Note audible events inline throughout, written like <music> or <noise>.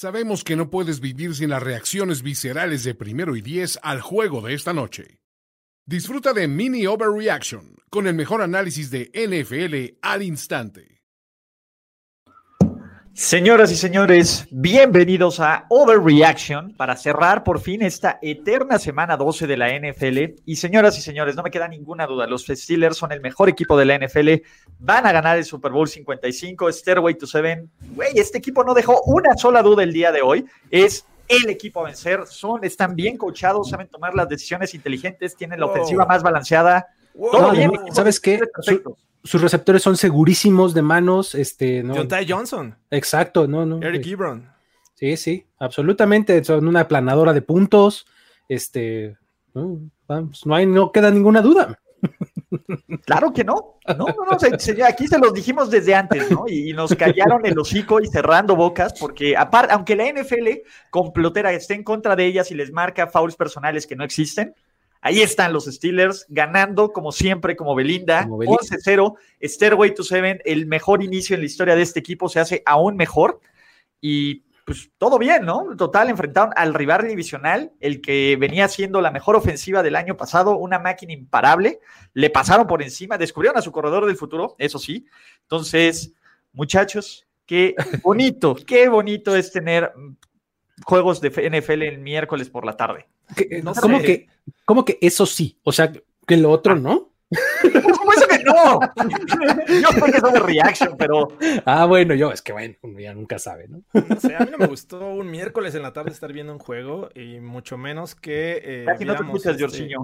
Sabemos que no puedes vivir sin las reacciones viscerales de primero y diez al juego de esta noche. Disfruta de Mini Overreaction con el mejor análisis de NFL al instante. Señoras y señores, bienvenidos a Overreaction para cerrar por fin esta eterna semana 12 de la NFL. Y señoras y señores, no me queda ninguna duda, los Steelers son el mejor equipo de la NFL, van a ganar el Super Bowl 55, Stairway to Seven. Güey, este equipo no dejó una sola duda el día de hoy, es el equipo a vencer, son, están bien coachados, saben tomar las decisiones inteligentes, tienen la ofensiva más balanceada. Todo bien, ¿Sabes qué? sus receptores son segurísimos de manos. Este, ¿no? Johnson. Exacto, no, no. Eric Ebron. Sí, sí, absolutamente. Son una aplanadora de puntos. Este, no, vamos, no, hay, no queda ninguna duda. <laughs> Claro que no. No, no, no. aquí se los dijimos desde antes, ¿no? Y, nos callaron el hocico y cerrando bocas, porque aparte, aunque la NFL complotera esté en contra de ellas y les marca fouls personales que no existen, Ahí están los Steelers ganando como siempre, como Belinda, 11-0, Stairway to Seven, el mejor inicio en la historia de este equipo, se hace aún mejor y pues todo bien, ¿no? Total, enfrentaron al rival divisional, el que venía siendo la mejor ofensiva del año pasado, una máquina imparable, le pasaron por encima, descubrieron a su corredor del futuro, eso sí. Entonces, muchachos, qué <laughs> bonito, qué bonito es tener juegos de NFL el miércoles por la tarde. ¿Cómo, que, ¿Cómo que eso sí? O sea, que lo otro no. ¿Cómo eso que no? <laughs> Yo creo que eso de reaction, pero. Ah, bueno, yo, es que bueno, uno ya nunca sabe, ¿no? No sé, a mí no me gustó un miércoles en la tarde estar viendo un juego y mucho menos que. Eh, Aquí no te escuchas, este...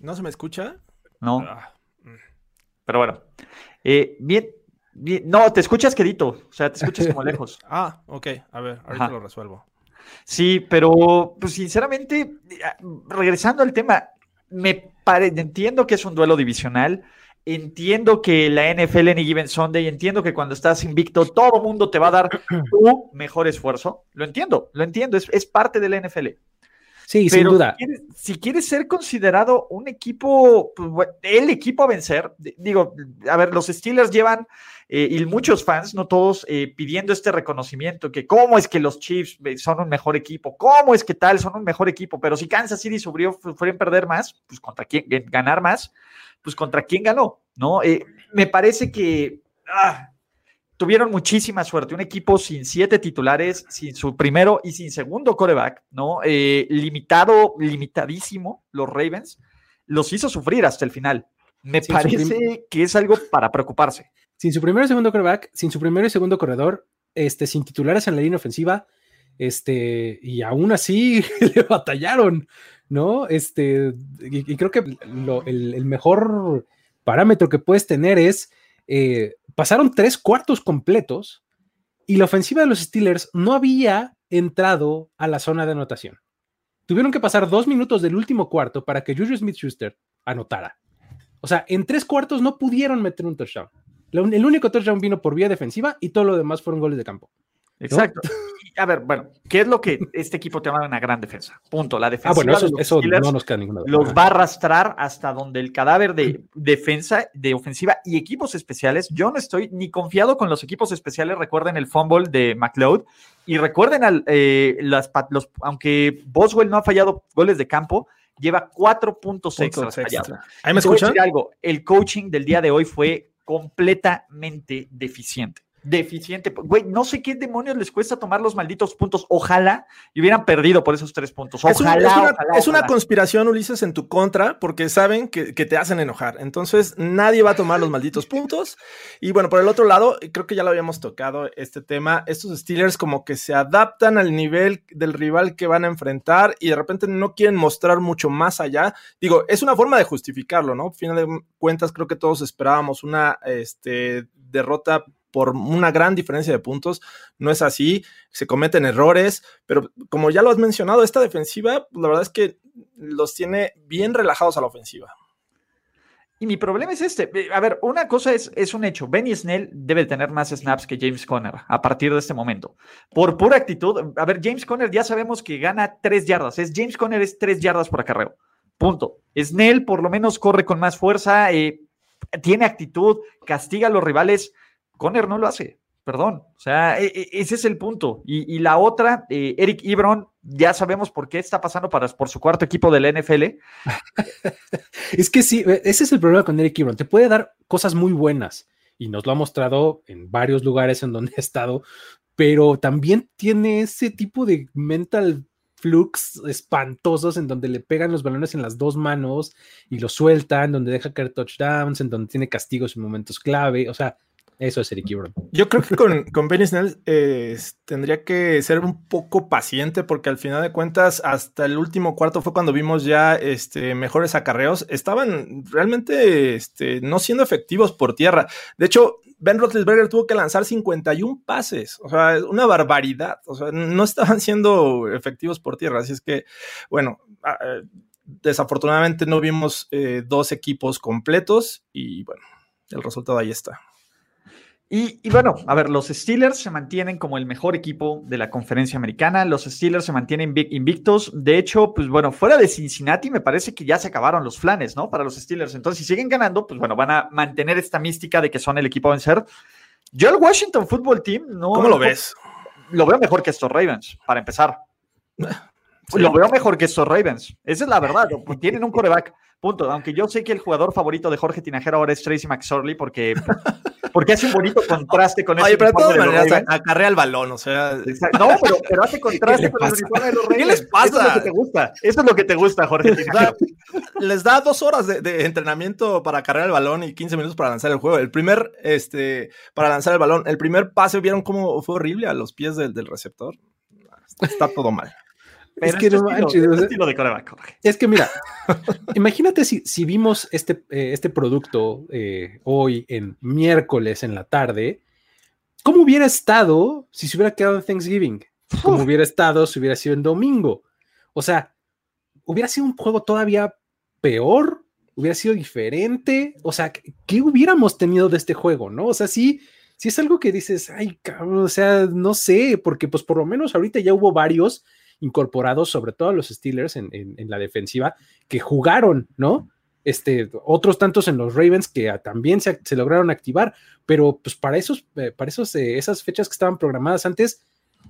¿No se me escucha? No. Ah, mm. Pero bueno. Eh, bien, bien, no, te escuchas quedito, o sea, te escuchas como <laughs> lejos. Ah, ok, a ver, ahorita lo resuelvo. Sí, pero pues sinceramente, regresando al tema, me entiendo que es un duelo divisional, entiendo que la NFL en Given Sunday, entiendo que cuando estás invicto todo mundo te va a dar <clears throat> tu mejor esfuerzo, lo entiendo, lo entiendo, es, parte de la NFL. Sí, sin duda. Si quieres, ser considerado un equipo, pues, el equipo a vencer, digo, a ver, los Steelers llevan eh, y muchos fans, no todos, eh, pidiendo este reconocimiento, que cómo es que los Chiefs eh, son un mejor equipo, cómo es que tal, son un mejor equipo, pero si Kansas City subió, fueron perder más, pues contra quién, ganar más, pues contra quién ganó, ¿no? me parece que ah, tuvieron muchísima suerte, un equipo sin siete titulares, sin su primero y sin segundo coreback, ¿no? limitado, limitadísimo, los Ravens, los hizo sufrir hasta el final. Me parece que es algo para preocuparse sin su primero y segundo quarterback, sin su primero y segundo corredor, este, sin titulares en la línea ofensiva, este, y aún así <laughs> le batallaron, ¿no? Este, y, creo que el, mejor parámetro que puedes tener es, eh, pasaron tres cuartos completos y la ofensiva de los Steelers no había entrado a la zona de anotación. Tuvieron que pasar dos minutos del último cuarto para que Juju Smith-Schuster anotara. O sea, en tres cuartos no pudieron meter un touchdown. El único touchdown vino por vía defensiva y todo lo demás fueron goles de campo. Exacto. A ver, bueno, ¿qué es lo que este equipo te va a dar una gran defensa? Punto. La defensa. Ah, bueno, eso, no nos queda ninguna Los va a arrastrar hasta donde el cadáver de defensa, de ofensiva y equipos especiales. Yo no estoy ni confiado con los equipos especiales. Recuerden el fumble de McLeod y recuerden, al, eh, las, los, aunque Boswell no ha fallado goles de campo, lleva cuatro puntos extras Ahí me escuchan. Algo, el coaching del día de hoy fue completamente deficiente deficiente. Güey, no sé qué demonios les cuesta tomar los malditos puntos. Ojalá y hubieran perdido por esos tres puntos. Ojalá. Es, una, conspiración, Ulises, en tu contra, porque saben que, te hacen enojar. Entonces, nadie va a tomar los malditos <laughs> puntos. Y bueno, por el otro lado, creo que ya lo habíamos tocado este tema. Estos Steelers como que se adaptan al nivel del rival que van a enfrentar y de repente no quieren mostrar mucho más allá. Digo, es una forma de justificarlo, ¿no? Final de cuentas, creo que todos esperábamos una este, derrota por una gran diferencia de puntos. No es así, se cometen errores, pero como ya lo has mencionado, esta defensiva, la verdad es que los tiene bien relajados a la ofensiva. Y mi problema es este. A ver, una cosa es, es un hecho. Benny Snell debe tener más snaps que James Conner a partir de este momento. Por pura actitud. A ver, James Conner ya sabemos que gana tres yardas. Es James Conner es tres yardas por acarreo. Punto. Snell por lo menos corre con más fuerza, eh, tiene actitud, castiga a los rivales. Conner no lo hace. Perdón. O sea, e, e, ese es el punto. Y, la otra, eh, Eric Ibron, ya sabemos por qué está pasando para, por su cuarto equipo del NFL. <laughs> es que sí, e, ese es el problema con Eric Ibron. Te puede dar cosas muy buenas y nos lo ha mostrado en varios lugares en donde <laughs> ha estado, pero también tiene ese tipo de mental flux espantosos en donde le pegan los balones en las dos manos y lo sueltan, donde deja caer touchdowns, en donde tiene castigos en momentos clave. O sea, eso es Eric Ebron. Yo creo que con, con Benny Snell eh, tendría que ser un poco paciente porque al final de cuentas hasta el último cuarto fue cuando vimos ya este, mejores acarreos. Estaban realmente este, no siendo efectivos por tierra. De hecho, Ben Roethlisberger tuvo que lanzar 51 pases, o sea, una barbaridad. O sea, no estaban siendo efectivos por tierra. Así es que, bueno, ah, eh, desafortunadamente no vimos eh, dos equipos completos y bueno, el resultado ahí está. Y, bueno, a ver, los Steelers se mantienen como el mejor equipo de la conferencia americana. Los Steelers se mantienen invictos. De hecho, pues bueno, fuera de Cincinnati, me parece que ya se acabaron los planes, ¿no? Para los Steelers. Entonces, si siguen ganando, pues bueno, van a mantener esta mística de que son el equipo a vencer. Yo, el Washington Football Team, no. ¿Cómo lo ves? Lo veo mejor que estos Ravens, para empezar. Lo veo mejor que estos Ravens. Esa es la verdad. <laughs> Tienen un coreback. Punto. Aunque yo sé que el jugador favorito de Jorge Tinajero ahora es Tracy McSorley porque, <laughs> porque hace un bonito contraste con Oye, pero de todas maneras acarrea el balón, o sea. No, pero, hace <laughs> contraste con el uniforme de los Ravens. ¿Qué les pasa? Eso es lo que te gusta. Eso es lo que te gusta, Jorge Tinajero. les da dos horas de, entrenamiento para acarrear el balón y 15 minutos para lanzar el juego. El primer, este, para lanzar el balón, el primer pase, ¿vieron cómo fue horrible a los pies del, del receptor? Está todo mal es que no Es que mira, imagínate si, si, vimos este, eh, este producto eh, hoy en miércoles en la tarde, ¿cómo hubiera estado si se hubiera quedado en Thanksgiving? ¿Cómo hubiera estado si hubiera sido en domingo? O sea, hubiera sido un juego todavía peor, hubiera sido diferente. O sea, ¿qué hubiéramos tenido de este juego? ¿No? O sea, sí, sí es algo que dices, ay, cabrón, o sea, no sé, porque pues por lo menos ahorita ya hubo varios incorporados, sobre todo los Steelers en, la defensiva, que jugaron, ¿no? Este, otros tantos en los Ravens que también se, lograron activar, pero pues para esos, eh, para esos, eh, esas fechas que estaban programadas antes,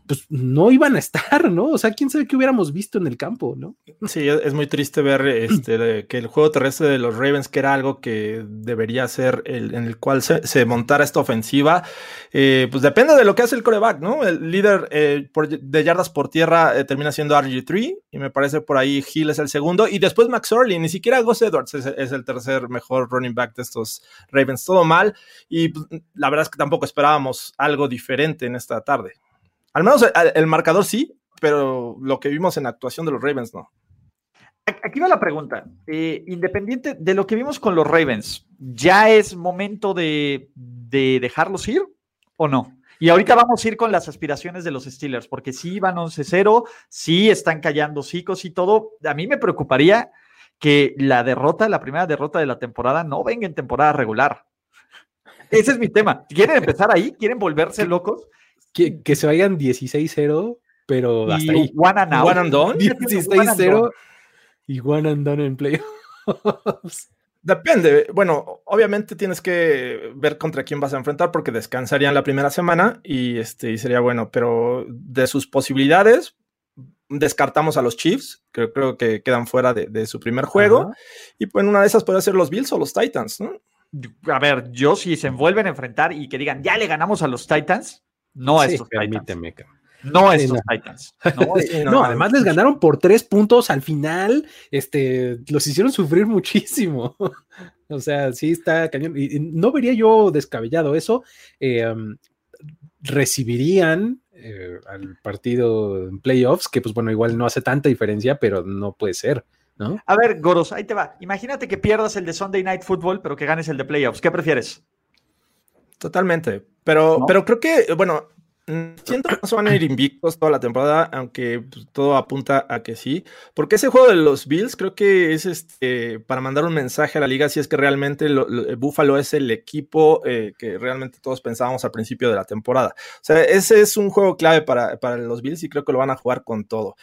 pues no iban a estar, ¿no? O sea, quién sabe qué hubiéramos visto en el campo, ¿no? Sí, es muy triste ver este, que el juego terrestre de los Ravens, que era algo que debería ser el, en el cual se, montara esta ofensiva, eh, pues depende de lo que hace el coreback, ¿no? El líder eh, de yardas por tierra eh, termina siendo RG3 y me parece por ahí Hill es el segundo y después Max Orley, ni siquiera Gus Edwards es, el tercer mejor running back de estos Ravens, todo mal y pues, la verdad es que tampoco esperábamos algo diferente en esta tarde. Al menos el, marcador sí, pero lo que vimos en la actuación de los Ravens no. Aquí va la pregunta. Eh, independiente de lo que vimos con los Ravens, ¿ya es momento de, dejarlos ir o no? Y ahorita vamos a ir con las aspiraciones de los Steelers, porque sí van 11-0, sí están callando cicos y todo. A mí me preocuparía que la derrota, la primera derrota de la temporada, no venga en temporada regular. Ese es mi tema. ¿Quieren empezar ahí? ¿Quieren volverse locos? Que, se vayan 16-0, pero hasta ahí. One and, one and done. 16-0 y one and done en playoffs. Depende. Bueno, obviamente tienes que ver contra quién vas a enfrentar porque descansarían la primera semana y, este, y sería bueno, pero de sus posibilidades, descartamos a los Chiefs, que creo que quedan fuera de, su primer juego. Y pues una de esas puede ser los Bills o los Titans, ¿no? A ver, yo si se envuelven a enfrentar y que digan, ya le ganamos a los Titans, no a estos Titans. No a estos Titans. <laughs> No, además les ganaron por tres puntos al final. Este, los hicieron sufrir muchísimo. <laughs> o sea, sí está cañón. Y, no vería yo descabellado eso. Eh, um, recibirían eh, al partido en playoffs, que pues bueno, igual no hace tanta diferencia, pero no puede ser. ¿no? A ver, Goros, ahí te va. Imagínate que pierdas el de Sunday Night Football, pero que ganes el de playoffs. ¿Qué prefieres? Totalmente. Pero, pero creo que, bueno, siento que no se van a ir invictos toda la temporada, aunque pues, todo apunta a que sí. Porque ese juego de los Bills creo que es este para mandar un mensaje a la liga si es que realmente Buffalo es el equipo eh, que realmente todos pensábamos al principio de la temporada. O sea, ese es un juego clave para, para los Bills y creo que lo van a jugar con todo.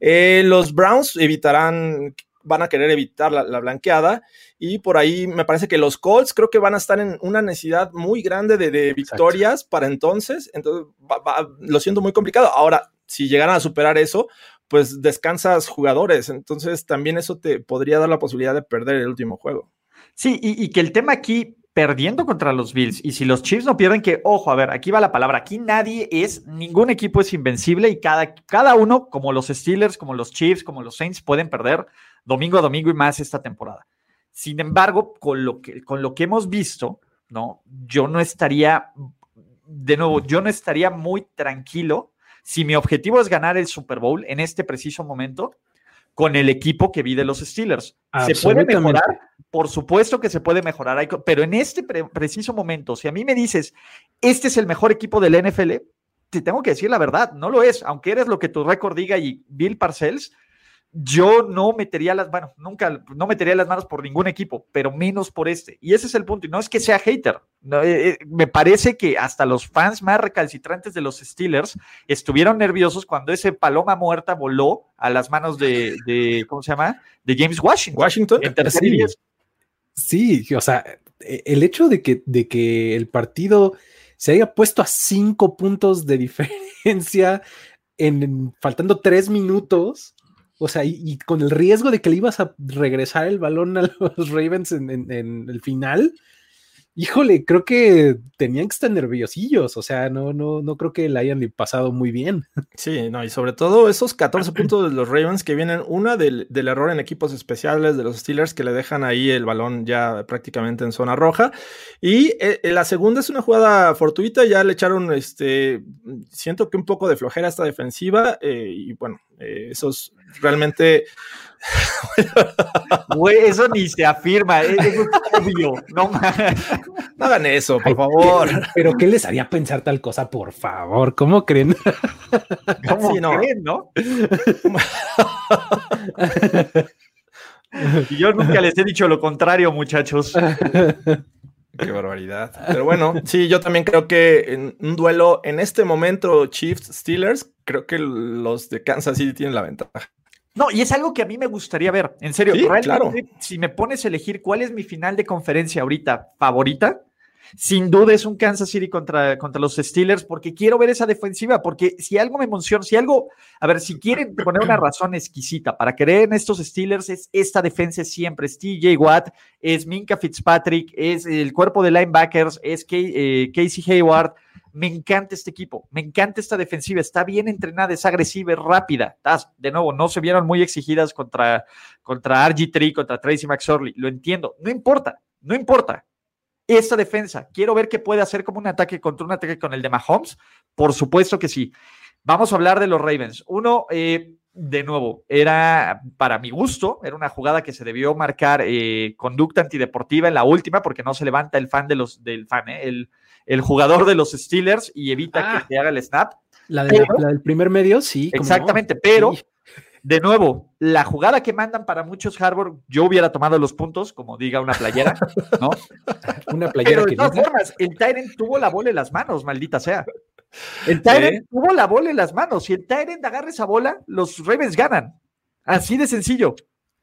Eh, los Browns evitarán van a querer evitar la, blanqueada. Y por ahí me parece que los Colts creo que van a estar en una necesidad muy grande de, victorias para entonces, entonces lo siento muy complicado. Ahora, si llegaran a superar eso, pues descansas jugadores, entonces también eso te podría dar la posibilidad de perder el último juego. Sí, y, y que el tema aquí perdiendo contra los Bills y si los Chiefs no pierden, que ojo, a ver, aquí va la palabra, aquí nadie es, ningún equipo es invencible y cada, cada uno, como los Steelers, como los Chiefs, como los Saints, pueden perder domingo a domingo y más esta temporada. Sin embargo, con lo que, con lo que hemos visto, ¿no? Yo no estaría, de nuevo, yo no estaría muy tranquilo si mi objetivo es ganar el Super Bowl en este preciso momento con el equipo que vi de los Steelers. ¿Se puede mejorar? Por supuesto que se puede mejorar, pero en este preciso momento, si a mí me dices, este es el mejor equipo del NFL, te tengo que decir la verdad, no lo es, aunque eres lo que tu récord diga y Bill Parcells, yo no metería las, bueno, nunca, no metería las manos por ningún equipo, pero menos por este. Y ese es el punto. Y no es que sea hater. Eh, eh, me parece que hasta los fans más recalcitrantes de los Steelers estuvieron nerviosos cuando ese paloma muerta voló a las manos de, ¿cómo se llama? De James Washington. Washington. Sí. sí, o sea, e, el hecho de que, de que el partido se haya puesto a cinco puntos de <laughs> diferencia en faltando tres minutos o sea, y, con el riesgo de que le ibas a regresar el balón a los <laughs> Ravens en, en el final, híjole, creo que tenían que estar nerviosillos, o sea, no, no, no creo que la hayan pasado muy bien. <laughs> Sí, no, y sobre todo esos 14 puntos de los Ravens que vienen, una del, error en equipos especiales de los Steelers que le dejan ahí el balón ya prácticamente en zona roja, y eh, eh, la segunda es una jugada fortuita, ya le echaron, este, siento que un poco de flojera esta defensiva, eh, y bueno, esos realmente <laughs> Güey, eso ni se afirma, es, obvio. No, hagan eso, por favor. pero ¿qué les haría pensar tal cosa, por favor? ¿Cómo creen? <laughs> ¿Cómo creen, no? <laughs> yo nunca les he dicho lo contrario, muchachos. Qué barbaridad. Pero bueno, sí, yo también creo que en un duelo en este momento Chiefs Steelers, creo que los de Kansas City tienen la ventaja. No, y es algo que a mí me gustaría ver. En serio, claro. si me pones a elegir cuál es mi final de conferencia ahorita favorita, sin duda es un Kansas City contra, contra los Steelers, porque quiero ver esa defensiva, porque si algo me emociona, si algo, a ver, si quieren poner una <clears throat> razón exquisita para creer en estos Steelers, es esta defensa siempre, es TJ Watt, es Minka Fitzpatrick, es el cuerpo de linebackers, es eh, Casey Hayward, me encanta este equipo, me encanta esta defensiva, está bien entrenada, es agresiva, es rápida. De nuevo, no se vieron muy exigidas contra, contra RG3, contra Tracy McSorley, lo entiendo, no importa, no importa. Esta defensa, quiero ver qué puede hacer como un ataque contra un ataque con el de Mahomes, por supuesto que sí. Vamos a hablar de los Ravens. Uno, eh, de nuevo, era para mi gusto, era una jugada que se debió marcar eh, conducta antideportiva en la última, porque no se levanta el fan de los, del fan, eh, el, el jugador de los Steelers y evita que se ah. haga el snap. La, del primer medio, sí. Exactamente, pero de nuevo, la jugada que mandan para muchos Harvard, yo hubiera tomado los puntos, como diga una playera, ¿no? <laughs> una playera pero de todas formas, el Tyrant tuvo la bola en las manos, maldita sea. El Tyrant tuvo la bola en las manos. Si el Tyrant agarra esa bola, los Ravens ganan. Así de sencillo.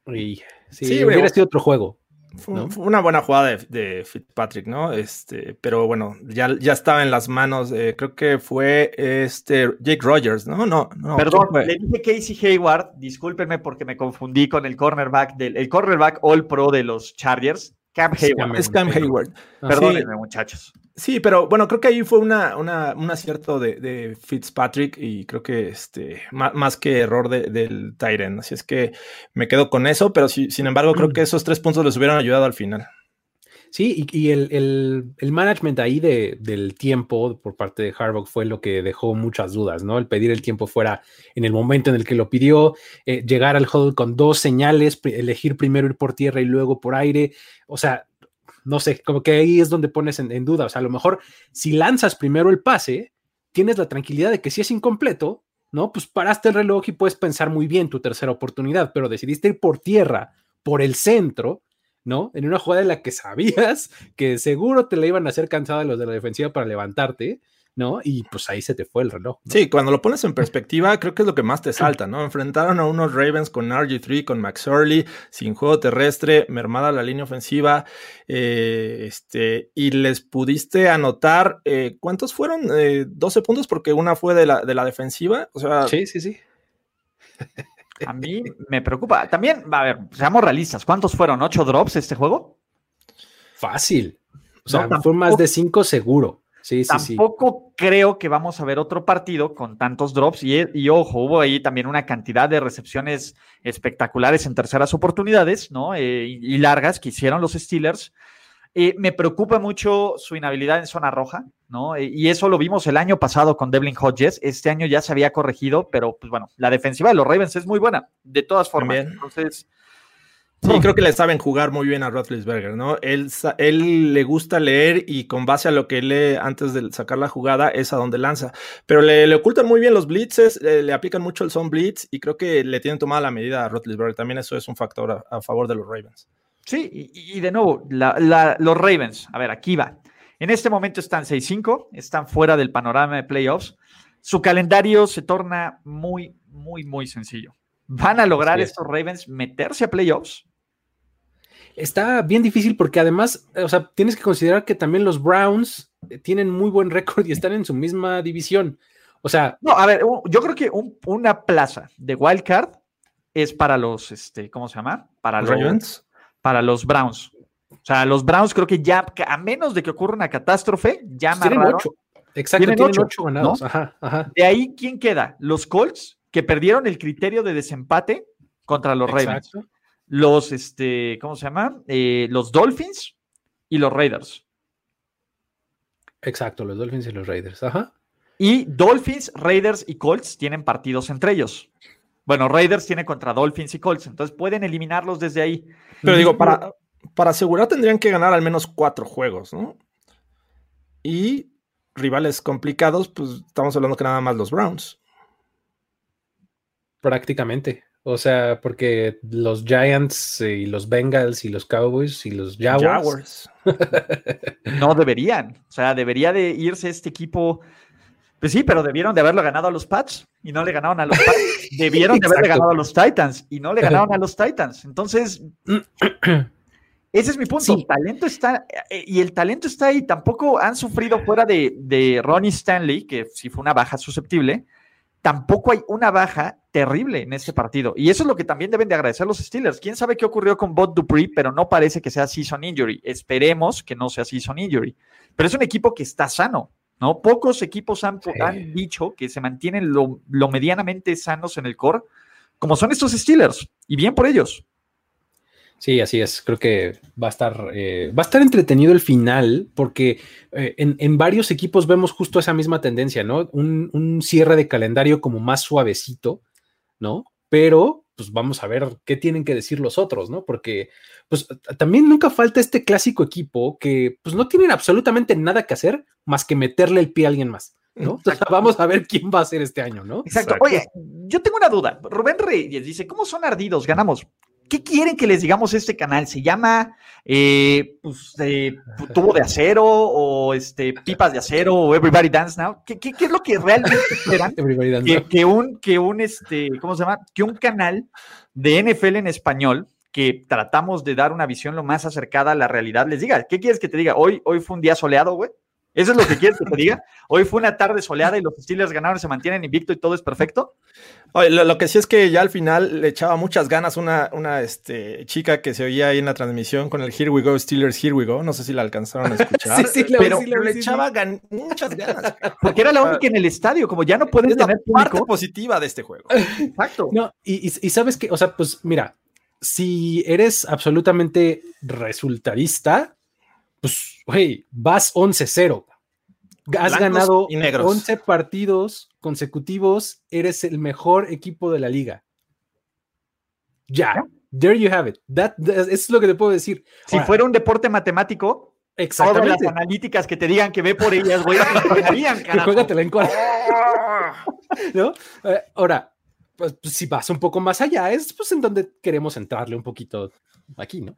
sí, sí hubiera sido otro juego. Fue, una buena jugada de, Fitzpatrick, ¿no? Este, pero bueno, ya, ya estaba en las manos, creo que fue este Jake Rogers, ¿no? No, no. Perdón, le dije Casey Hayward, discúlpenme porque me confundí con el cornerback del el cornerback All Pro de los Chargers, Cam Hayward. Es Cam Hayward. Perdónenme, muchachos. Sí, pero bueno, creo que ahí fue una, un acierto de, Fitzpatrick y creo que este, más, que error del Tyren. Así es que me quedo con eso, pero sin embargo, creo que esos tres puntos les hubieran ayudado al final. Sí, y, el, management ahí del tiempo por parte de Harbaugh fue lo que dejó muchas dudas, ¿no? El pedir el tiempo fuera en el momento en el que lo pidió, eh, llegar al huddle con dos señales, elegir primero ir por tierra y luego por aire. O sea, no sé, como que ahí es donde pones en, duda. O sea, a lo mejor si lanzas primero el pase, tienes la tranquilidad de que si es incompleto, ¿no? Pues paraste el reloj y puedes pensar muy bien tu tercera oportunidad, pero decidiste ir por tierra, por el centro, ¿no? En una jugada en la que sabías que seguro te la iban a hacer cansada los de la defensiva para levantarte, ¿no? Y pues ahí se te fue el reloj. Sí, cuando lo pones en perspectiva, creo que es lo que más te salta, ¿no? Enfrentaron a unos Ravens con RG3, con Max Orley, sin juego terrestre, mermada la línea ofensiva, eh, este, y les pudiste anotar, eh, ¿cuántos fueron? 12 puntos porque una fue de la, de la defensiva, o sea... Sí, sí, sí. A mí me preocupa. También, a ver, seamos realistas. ¿Cuántos fueron? ¿Ocho drops este juego? Fácil. O sea, fue más de cinco seguro. Sí, sí, tampoco creo que vamos a ver otro partido con tantos drops. Y, y, ojo, hubo ahí también una cantidad de recepciones espectaculares en terceras oportunidades, ¿no? Eh, y, largas que hicieron los Steelers. Eh, me preocupa mucho su inhabilidad en zona roja, ¿no? Eh, y eso lo vimos el año pasado con Devlin Hodges. Este año ya se había corregido, pero pues bueno, la defensiva de los Ravens es muy buena, de todas formas. Entonces. Sí, creo que le saben jugar muy bien a Roethlisberger, ¿no? Él, él le gusta leer y con base a lo que lee antes de sacar la jugada es a donde lanza. Pero le, ocultan muy bien los blitzes, le, aplican mucho el zone blitz y creo que le tienen tomada la medida a Roethlisberger. También eso es un factor a favor de los Ravens. Sí, y, de nuevo, los Ravens, a ver, aquí va. En este momento están 6-5, están fuera del panorama de playoffs. Su calendario se torna muy, muy, muy sencillo. ¿Van a lograr estos Ravens meterse a playoffs? Está bien difícil porque además, o sea, tienes que considerar que también los Browns tienen muy buen récord y están en su misma división. O sea. No, a ver, yo creo que una plaza de wild card es para los, este, ¿cómo se llama? Para los Ravens para los Browns. O sea, los Browns creo que ya, a menos de que ocurra una catástrofe, ya amarraron. Ocho. Exacto, tienen, ocho, ganados. De ahí, ¿quién queda? Los Colts, que perdieron el criterio de desempate contra los Ravens. Los, este, ¿cómo se llama? Eh, los Dolphins y los Raiders. Exacto, los Dolphins y los Raiders. Ajá. Y Dolphins, Raiders y Colts tienen partidos entre ellos. Bueno, Raiders tiene contra Dolphins y Colts, entonces pueden eliminarlos desde ahí. Pero digo, para, para asegurar tendrían que ganar al menos cuatro juegos, ¿no? Y rivales complicados, pues estamos hablando que nada más los Browns. Prácticamente. O sea, porque los Giants y los Bengals y los Cowboys y los Jaguars. <laughs> no deberían. O sea, debería de irse este equipo pues sí, pero debieron de haberlo ganado a los Pats y no le ganaron a los Pats. <laughs> Debieron de haberle ganado a los Titans y no le ganaron a los Titans. Entonces, <clears throat> ese es mi punto. El talento está, eh, y el talento está ahí. Tampoco han sufrido fuera de, de Ronnie Stanley, que sí fue una baja susceptible. Tampoco hay una baja terrible en este partido. Y eso es lo que también deben de agradecer los Steelers. Quién sabe qué ocurrió con Bot Dupree, pero no parece que sea season injury. Esperemos que no sea season injury. Pero es un equipo que está sano. ¿no? Pocos equipos han, dicho que se mantienen lo, medianamente sanos en el core, como son estos Steelers, y bien por ellos. Sí, así es. Creo que va a estar, eh, va a estar entretenido el final, porque eh, en, varios equipos vemos justo esa misma tendencia, ¿no? Un, un, cierre de calendario como más suavecito, ¿no? Pero, pues vamos a ver qué tienen que decir los otros, ¿no? Porque, pues también nunca falta este clásico equipo que, pues no tienen absolutamente nada que hacer más que meterle el pie a alguien más. ¿no? vamos a ver quién va a ser este año, ¿no? Exacto. Oye, yo tengo una duda. Rubén Reyes dice, ¿cómo son ardidos? Ganamos. ¿Qué quieren que les digamos este canal? ¿Se llama eh, pues, <laughs> tubo de acero o este, pipas de acero o Everybody Dance Now? ¿Qué, qué, es lo que realmente esperan? que, que, un, que un, este, ¿cómo se llama? Que un canal de NFL en español que tratamos de dar una visión lo más acercada a la realidad les diga. ¿Qué quieres que te diga? Hoy, hoy fue un día soleado, güey. ¿Eso es lo que quieres que te diga? Hoy fue una tarde soleada y los Steelers ganaron, se mantienen invicto y todo es perfecto. Oye, lo, que sí es que ya al final le echaba muchas ganas una, una este, chica que se oía ahí en la transmisión con el Here We Go, Steelers, Here We Go. No sé si la alcanzaron a <laughs> escuchar. sí, sí, pero, le echaba muchas ganas. Porque era la única en el estadio, como ya no puedes tener parte positiva de este juego. Exacto. No, y, y sabes que, o sea, pues mira, si eres absolutamente resultadista, pues, güey, vas 11-0. Has ganado 11 partidos consecutivos, eres el mejor equipo de la liga. Ya, there you have it. That, eso es lo que te puedo decir. Si fuera un deporte matemático, Exactamente. Todas las analíticas que te digan que ve por ellas, güey, te <laughs> Juégatela en cuatro. <laughs> ¿No? Eh, ahora, pues, pues, si vas un poco más allá, es pues en donde queremos entrarle un poquito aquí, ¿no?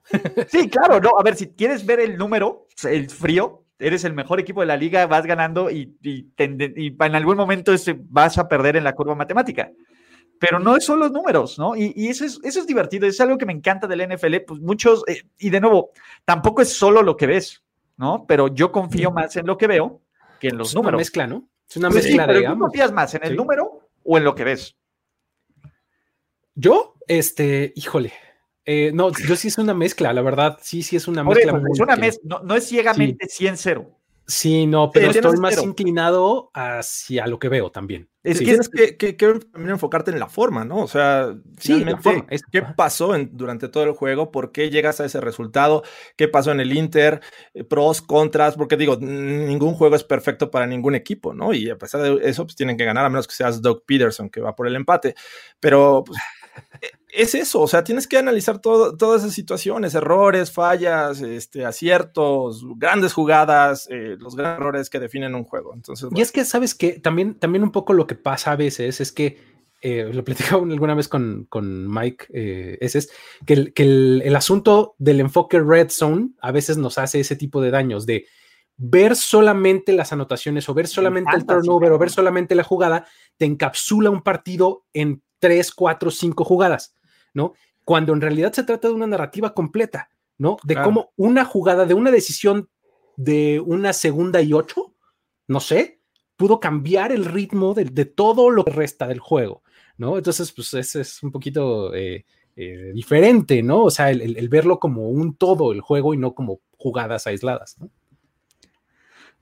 sí, <laughs> claro, no. A ver, si quieres ver el número, el frío, eres el mejor equipo de la liga, vas ganando y, en algún momento vas a perder en la curva matemática. Pero no son los números, ¿no? Y, eso, es, eso es divertido, es algo que me encanta del NFL, pues muchos, eh, y de nuevo, tampoco es solo lo que ves, ¿no? Pero yo confío más en lo que veo que en los números. Es una mezcla, ¿no? Es una mezcla de confías más en el número o en lo que ves? Yo, este, híjole, eh, no, yo sí es una mezcla, la verdad, sí, sí es una mezcla. es una mezcla, no, es ciegamente 100-0. Sí, no, pero estoy más inclinado hacia lo que veo también. Es que tienes que, que, también enfocarte en la forma, ¿no? O sea, finalmente, ¿qué pasó durante todo el juego? ¿Por qué llegas a ese resultado? ¿Qué pasó en el Inter? Eh, pros, contras, porque digo, ningún juego es perfecto para ningún equipo, ¿no? Y a pesar de eso, pues tienen que ganar, a menos que seas Doug Peterson, que va por el empate. Pero pues, es eso, o sea, tienes que analizar todas esas situaciones, errores, fallas, este, aciertos, grandes jugadas, eh, los grandes errores que definen un juego. Entonces, Y es que, ¿sabes que También, también un poco lo que pasa a veces es que, eh, lo platicaba <laughs> alguna vez con, con Mike, eh, es, que, el, que el, asunto del enfoque red zone a veces nos hace ese tipo de daños, de ver solamente las anotaciones o ver solamente el turnover o ver solamente la jugada, te encapsula un partido en tres, cuatro, cinco jugadas. ¿No? Cuando en realidad se trata de una narrativa completa, ¿no? De cómo una jugada, de una decisión de una segunda y ocho, no sé, pudo cambiar el ritmo de, todo lo que resta del juego, ¿no? Entonces, pues ese es un poquito eh, eh, diferente, ¿no? O sea, el, verlo como un todo el juego y no como jugadas aisladas, ¿no?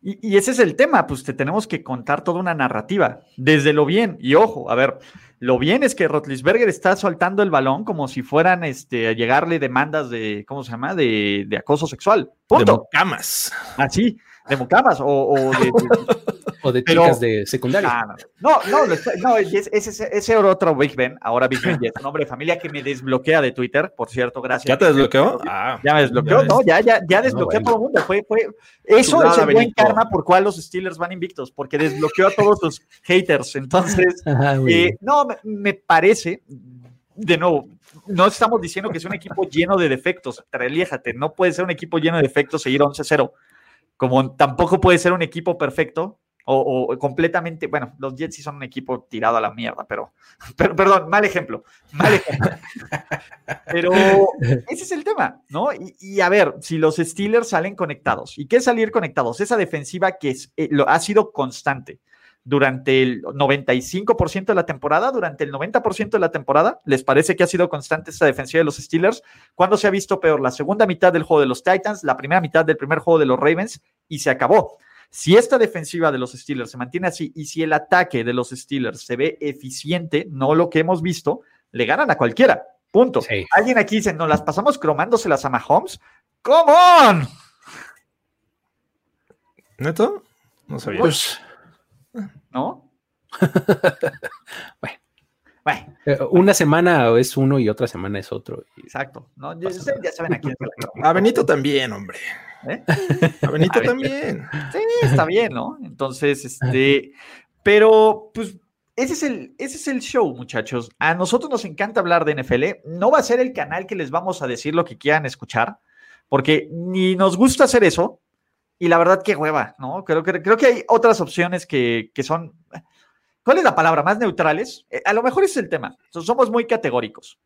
Y, y, ese es el tema, pues te tenemos que contar toda una narrativa, desde lo bien. Y ojo, a ver, lo bien es que Rotlisberger está soltando el balón como si fueran este, a llegarle demandas de, ¿cómo se llama? De, de acoso sexual. Punto. De mocamas. Así, de mocamas o, de, <laughs> o de chicas de secundaria. Ah, no, no, no, no ese, ese, ese, otro Big Ben, ahora Big Ben es un hombre de familia que me desbloquea de Twitter, por cierto, gracias. ¿Ya te desbloqueó? Ah, ya me desbloqueó, no, ya, ya, ya desbloqueó a todo el mundo. Fue, fue, eso es el buen karma por cual los Steelers van invictos, porque desbloqueó a todos sus haters. Entonces, <laughs> eh, no, me, parece, de nuevo, no estamos diciendo que es un equipo lleno de defectos. Reléjate, no puede ser un equipo lleno de defectos seguir 11-0. Como tampoco puede ser un equipo perfecto o, completamente, bueno, los Jets sí son un equipo tirado a la mierda, pero, pero perdón, mal ejemplo, mal ejemplo. pero ese es el tema, ¿no? Y, a ver, si los Steelers salen conectados, ¿y qué es salir conectados? Esa defensiva que es, eh, lo, ha sido constante durante el 95% de la temporada, durante el 90% de la temporada, ¿les parece que ha sido constante esa defensiva de los Steelers? ¿Cuándo se ha visto peor? La segunda mitad del juego de los Titans, la primera mitad del primer juego de los Ravens y se acabó. Si esta defensiva de los Steelers se mantiene así y si el ataque de los Steelers se ve eficiente, no lo que hemos visto, le ganan a cualquiera. Punto. Alguien aquí dice, ¿no las pasamos cromándoselas a Mahomes? ¡Come on! ¿Neto? No sabía. Pues, ¿No? <laughs> bueno. Eh, una semana es uno y otra semana es otro. Exacto. ¿no? Ya, saben a quién. A Benito también, hombre. ¿Eh? A Benito también. Sí, está bien, ¿no? Entonces, este, pero pues ese es, el, ese es el show, muchachos. A nosotros nos encanta hablar de NFL. No va a ser el canal que les vamos a decir lo que quieran escuchar, porque ni nos gusta hacer eso, y la verdad que hueva, ¿no? Creo, que creo que hay otras opciones que, son, ¿cuál es la palabra? Más neutrales. Eh, a lo mejor es el tema. somos muy categóricos.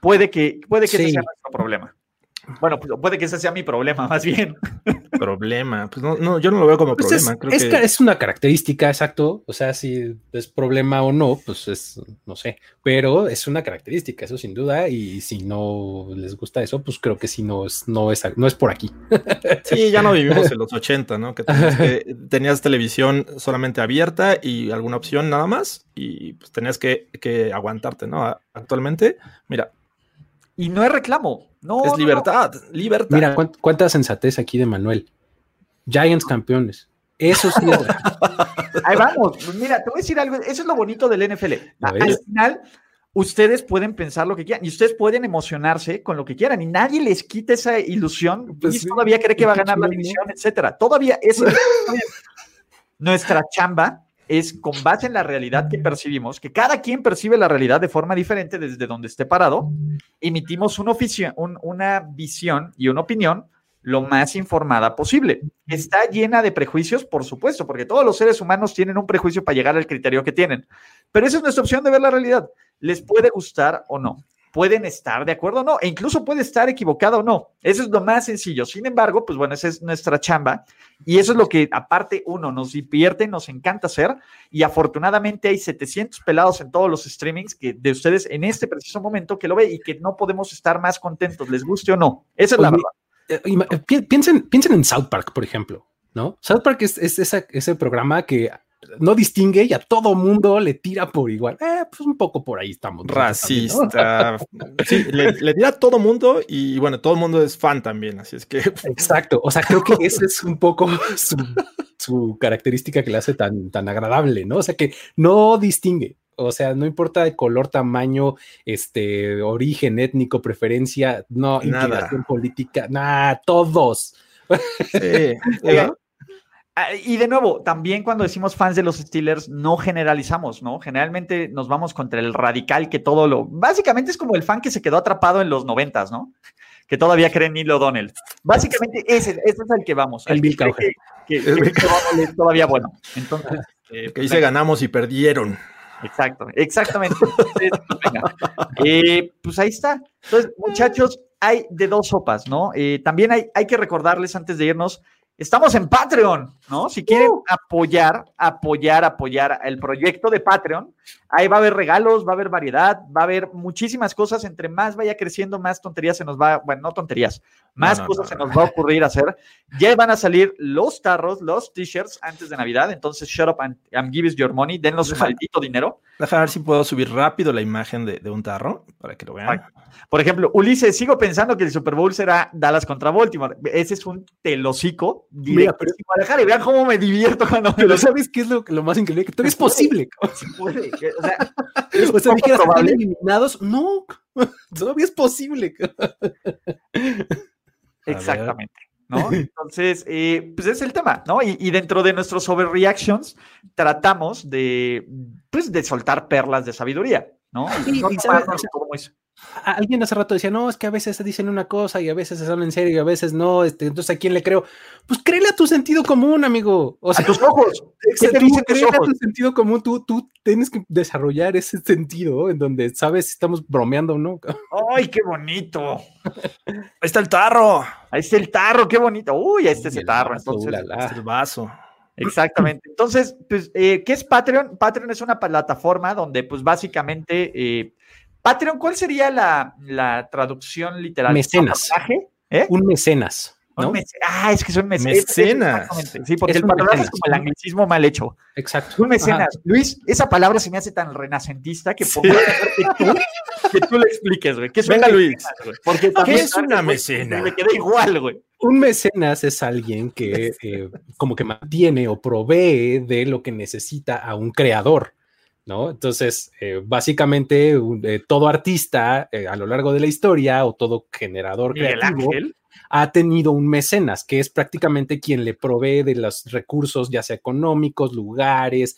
Puede que, puede que ese sea nuestro problema. Bueno, pues puede que ese sea mi problema, <laughs> más bien. Problema, pues no, no yo no lo veo como pues problema. Es, es, una característica, exacto. O sea, si es problema o no, pues es, no sé, pero es una característica, eso sin duda. Y si no les gusta eso, pues creo que si no es, no es, no es por aquí. <laughs> Sí, ya no vivimos en los 80, ¿no? Que tenías, que tenías televisión solamente abierta y alguna opción nada más, y pues tenías que, que aguantarte, ¿no? Actualmente, mira, y no es reclamo. No, es libertad, libertad. Mira, cuánta sensatez aquí de Manuel. Giants campeones. Eso sí. <laughs> Ahí vamos. Mira, te voy a decir algo. Eso es lo bonito del NFL. Al final, ustedes pueden pensar lo que quieran y ustedes pueden emocionarse con lo que quieran y nadie les quita esa ilusión. Pues y todavía cree que va a ganar la división, etcétera. Todavía <laughs> es nuestra chamba es con base en la realidad que percibimos, que cada quien percibe la realidad de forma diferente desde donde esté parado, emitimos una, una visión y una opinión lo más informada posible. Está llena de prejuicios, por supuesto, porque todos los seres humanos tienen un prejuicio para llegar al criterio que tienen. Pero esa es nuestra opción de ver la realidad. Les puede gustar o no pueden estar de acuerdo o no, e incluso puede estar equivocado o no. Eso es lo más sencillo. Sin embargo, pues bueno, esa es nuestra chamba y eso es lo que aparte uno nos divierte, nos encanta hacer y afortunadamente hay 700 pelados en todos los streamings que de ustedes en este preciso momento que lo ve y que no podemos estar más contentos, les guste o no. Esa es la verdad. Eh, eh, piensen, piensen en South Park, por ejemplo. ¿no? South Park es, ese programa que no distingue y a todo mundo le tira por igual. Eh, pues un poco por ahí estamos. Racista. <laughs> sí, le, tira a todo mundo y bueno, todo el mundo es fan también, así es que. <laughs> Exacto. O sea, creo que esa es un poco su, característica que le hace tan, tan agradable, ¿no? O sea, que no distingue. O sea, no importa de color, tamaño, este, origen étnico, preferencia, no, inclinación política, nada, todos. Sí, <laughs> Ah, y de nuevo, también cuando decimos fans de los Steelers, no generalizamos, ¿no? Generalmente nos vamos contra el radical que todo lo. Básicamente es como el fan que se quedó atrapado en los noventas, ¿no? Que todavía cree en Neil O'Donnell. Básicamente ese, ese, es el que vamos. El, Bill que, que, es todavía bueno. Entonces. <laughs> Eh, que dice ganamos y perdieron. Exacto, exactamente. eh, pues ahí está. Entonces, muchachos, hay de dos sopas, ¿no? Eh, también hay, hay que recordarles antes de irnos Estamos en Patreon, ¿no? Si quieren uh. apoyar, apoyar, apoyar el proyecto de Patreon, ahí va a haber regalos, va a haber variedad, va a haber muchísimas cosas. Entre más vaya creciendo, más tonterías se nos va, bueno, no tonterías, más cosas se nos va a ocurrir hacer. Ya van a salir los tarros, los t-shirts antes de Navidad. Entonces, shut up and, give us your money, dennos su maldito dinero. Deja ver si puedo subir rápido la imagen de, un tarro para que lo vean. Por ejemplo, Ulises, sigo pensando que el Super Bowl será Dallas contra Baltimore. Ese es un telocico directo. Mira, y vean cómo me divierto cuando Pero ¿sabes qué es lo, más increíble? Que todavía es posible. puede. <laughs> O sea, es o sea, dijeras, ¿están eliminados? No, <laughs> todavía es posible. <laughs> Exactamente. ¿no? Entonces, eh, pues es el tema, ¿no? Y, dentro de nuestros overreactions tratamos de, pues, de soltar perlas de sabiduría, ¿no? No Alguien hace rato decía, no, es que a veces se dicen una cosa y a veces se hablan en serio y a veces no. Este, entonces, ¿a quién le creo? Pues créele a tu sentido común, amigo. O sea, a tus ojos. ¿Qué te dicen ojos? a tu sentido común. Tú, tú tienes que desarrollar ese sentido en donde sabes si estamos bromeando o no. ¡Ay, qué bonito! Ahí está el tarro. Ahí está el tarro, qué bonito. Uy, este es el tarro. entonces, el vaso. Exactamente. Entonces, pues, eh, ¿qué es Patreon? Patreon es una plataforma donde, pues, básicamente eh, Patreon, ¿cuál sería la, traducción literal? Mecenas. ¿Eh? Un mecenas. ah, es que son mecenas. Mecenas. Sí, porque el patronaje es como el anglicismo mal hecho. Exacto. Un mecenas. Luis, esa palabra se me hace tan renacentista que, que, tú, le expliques, güey. Venga, Luis. Porque ¿Qué es una mecenas? Me queda igual, güey. Un mecenas es alguien que eh, como que mantiene o provee de lo que necesita a un creador. ¿no? Entonces, eh, básicamente, eh, todo artista a lo largo de la historia o todo generador creativo ha tenido un mecenas, que es prácticamente quien le provee de los recursos, ya sea económicos, lugares,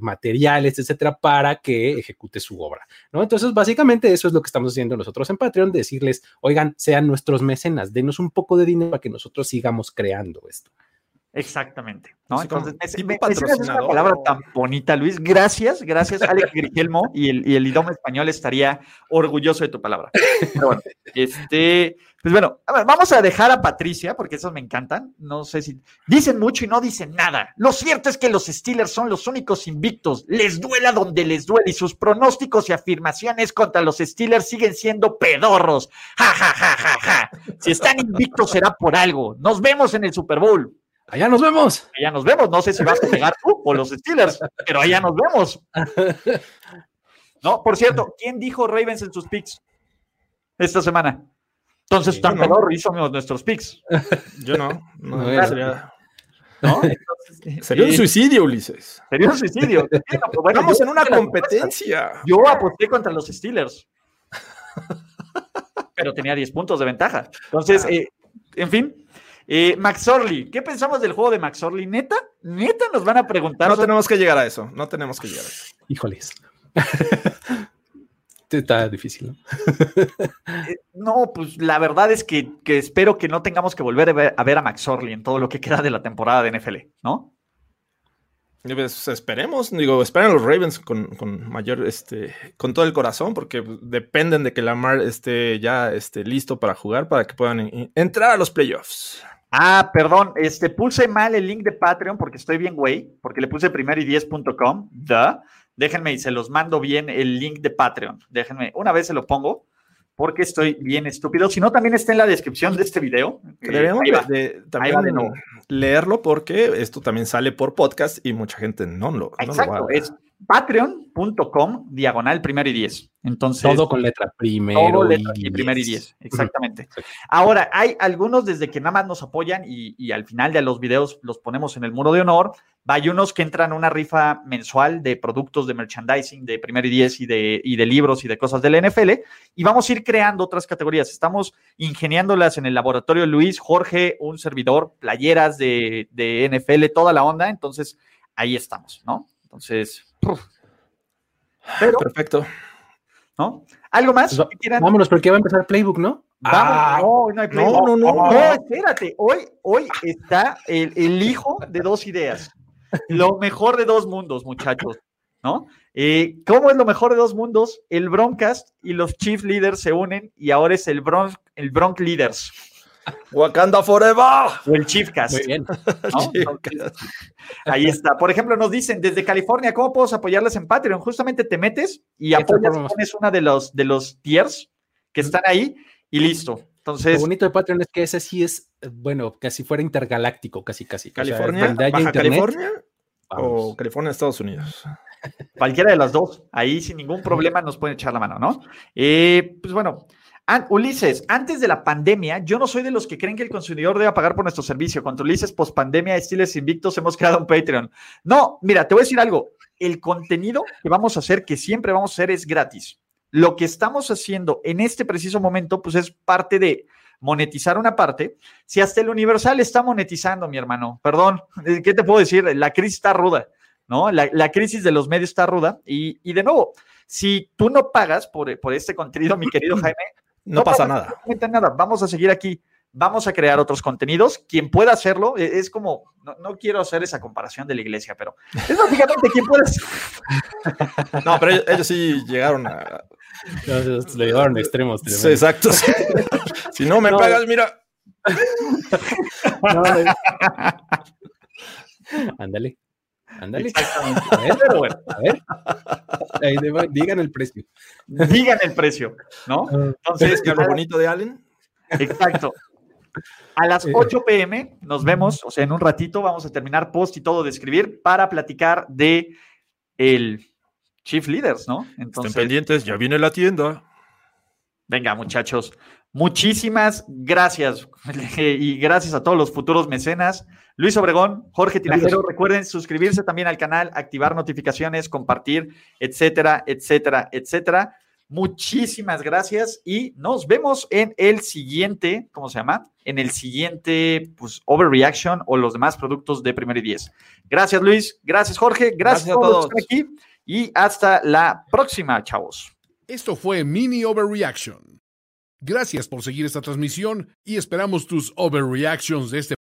materiales, etcétera, para que ejecute su obra, ¿no? Entonces, básicamente, eso es lo que estamos haciendo nosotros en Patreon, decirles, oigan, sean nuestros mecenas, denos un poco de dinero para que nosotros sigamos creando esto. Exactamente. ¿no? Entonces, me, una palabra tan bonita, Luis. Gracias, gracias, Alex Grigelmo. Y el, y el idioma español estaría orgulloso de tu palabra. Pero bueno, este, pues bueno, vamos a dejar a Patricia, porque esos me encantan. No sé si dicen mucho y no dicen nada. Lo cierto es que los Steelers son los únicos invictos. Les duela donde les duele y sus pronósticos y afirmaciones contra los Steelers siguen siendo pedorros. Ja, ja, ja, ja, ja. Si están invictos será por algo. Nos vemos en el Super Bowl. Allá nos vemos. Allá nos vemos. No sé si vas a llegar tú o los Steelers, pero allá nos vemos. <laughs> No, por cierto, ¿quién dijo Ravens en sus picks esta semana? Entonces, tan no. hicimos nuestros picks. <laughs> Yo no. no, sería... ¿No? <laughs> sería un eh, suicidio, Ulises. Sería un suicidio. <laughs> Pues Estamos en una competencia. Yo aposté contra los Steelers. Pero tenía 10 puntos de ventaja. Entonces, ah. eh, en fin, eh, Max Orly, ¿qué pensamos del juego de Max Orly? ¿Neta? ¿Neta nos van a preguntar? No tenemos que llegar a eso, no tenemos que llegar a eso. Híjoles. Está difícil, ¿no? Eh, no, pues la verdad es que, que, espero que no tengamos que volver a ver, a ver a Max Orley en todo lo que queda de la temporada de NFL, ¿no? Pues esperemos, digo, esperen los Ravens con, con, mayor, este, con todo el corazón, porque dependen de que Lamar esté ya esté listo para jugar, para que puedan entrar a los playoffs. Ah, perdón, este, puse mal el link de Patreon porque estoy bien, güey, porque le puse primero y 10.com, Déjenme y se los mando bien el link de Patreon. Déjenme, una vez se lo pongo porque estoy bien estúpido. Si no, también está en la descripción de este video. Debemos de, también de leerlo porque esto también sale por podcast y mucha gente no lo, Exacto, no lo es patreon.com diagonal primero y diez. Entonces, todo con letra primero y, primero y diez. Exactamente. Ahora, hay algunos desde que nada más nos apoyan y, al final de los videos los ponemos en el muro de honor. Hay unos que entran a una rifa mensual de productos de merchandising de primero y diez y de, y de libros y de cosas del NFL. Y vamos a ir creando otras categorías. Estamos ingeniándolas en el laboratorio Luis, Jorge, un servidor, playeras de, de NFL, toda la onda. Entonces, ahí estamos, ¿no? Entonces, Perfecto. ¿No? ¿Algo más? Pues vámonos, porque va a empezar Playbook, ¿no? Ah, no, no hay Playbook. No, no, no. No, espérate. Hoy, hoy está el, el, hijo de dos ideas. Lo mejor de dos mundos, muchachos. ¿No? Eh, ¿Cómo es lo mejor de dos mundos? El Broncast y los Chief Leaders se unen y ahora es el Bronx, el Bronx Leaders. Wakanda Forever. O el Chiefcast. Muy bien. <laughs> ahí está. Por ejemplo, nos dicen desde California, ¿cómo puedo apoyarles en Patreon? Justamente te metes y apoyas, pones una de los, de los tiers que están ahí y listo. Entonces, lo bonito de Patreon es que ese sí es, bueno, casi fuera intergaláctico, casi, casi. California, Baja California o California, Estados Unidos. <laughs> Cualquiera de las dos, ahí sin ningún problema nos pueden echar la mano, ¿no? Eh, pues bueno, Ulises, antes de la pandemia, yo no soy de los que creen que el consumidor debe pagar por nuestro servicio. Contra Ulises, post pandemia, estiles invictos, hemos creado un Patreon. No, mira, te voy a decir algo. El contenido que vamos a hacer, que siempre vamos a hacer, es gratis. Lo que estamos haciendo en este preciso momento, pues es parte de monetizar una parte. Si hasta el Universal está monetizando, mi hermano, perdón, ¿qué te puedo decir? La crisis está ruda, ¿no? La, crisis de los medios está ruda. Y, y, de nuevo, si tú no pagas por, por este contenido, mi querido <clears throat> Jaime, no, pasa nada. nada. Vamos a seguir aquí. Vamos a crear otros contenidos. Quien pueda hacerlo, e, es como, no, quiero hacer esa comparación de la iglesia, pero es básicamente quien puede <laughs> No, pero ellos, sí llegaron a. le llevaron extremos. exacto. <laughs> si no me pagas, mira. <laughs> Ándale. Ándale. A ver, pero bueno, a ver. digan el precio. Digan el precio, ¿no? Ah. Entonces, ¿qué lo bonito de Allen? Exacto. A las 8 eh. pm nos vemos, o sea, en un ratito vamos a terminar post y todo de escribir para platicar de el Chief Leaders, ¿no? Entonces, Estén pendientes, ya viene la tienda. Venga, muchachos, muchísimas gracias <laughs> y gracias a todos los futuros mecenas. Luis Obregón, Jorge Tinajero, recuerden suscribirse también al canal, activar notificaciones, compartir, etcétera, etcétera, etcétera. Muchísimas gracias y nos vemos en el siguiente, ¿cómo se llama? En el siguiente, pues, Overreaction o los demás productos de Primero y Diez. Gracias, Luis. Gracias, Jorge. Gracias, a todos por aquí y hasta la próxima, chavos. Esto fue Mini Overreaction. Gracias por seguir esta transmisión y esperamos tus overreactions de este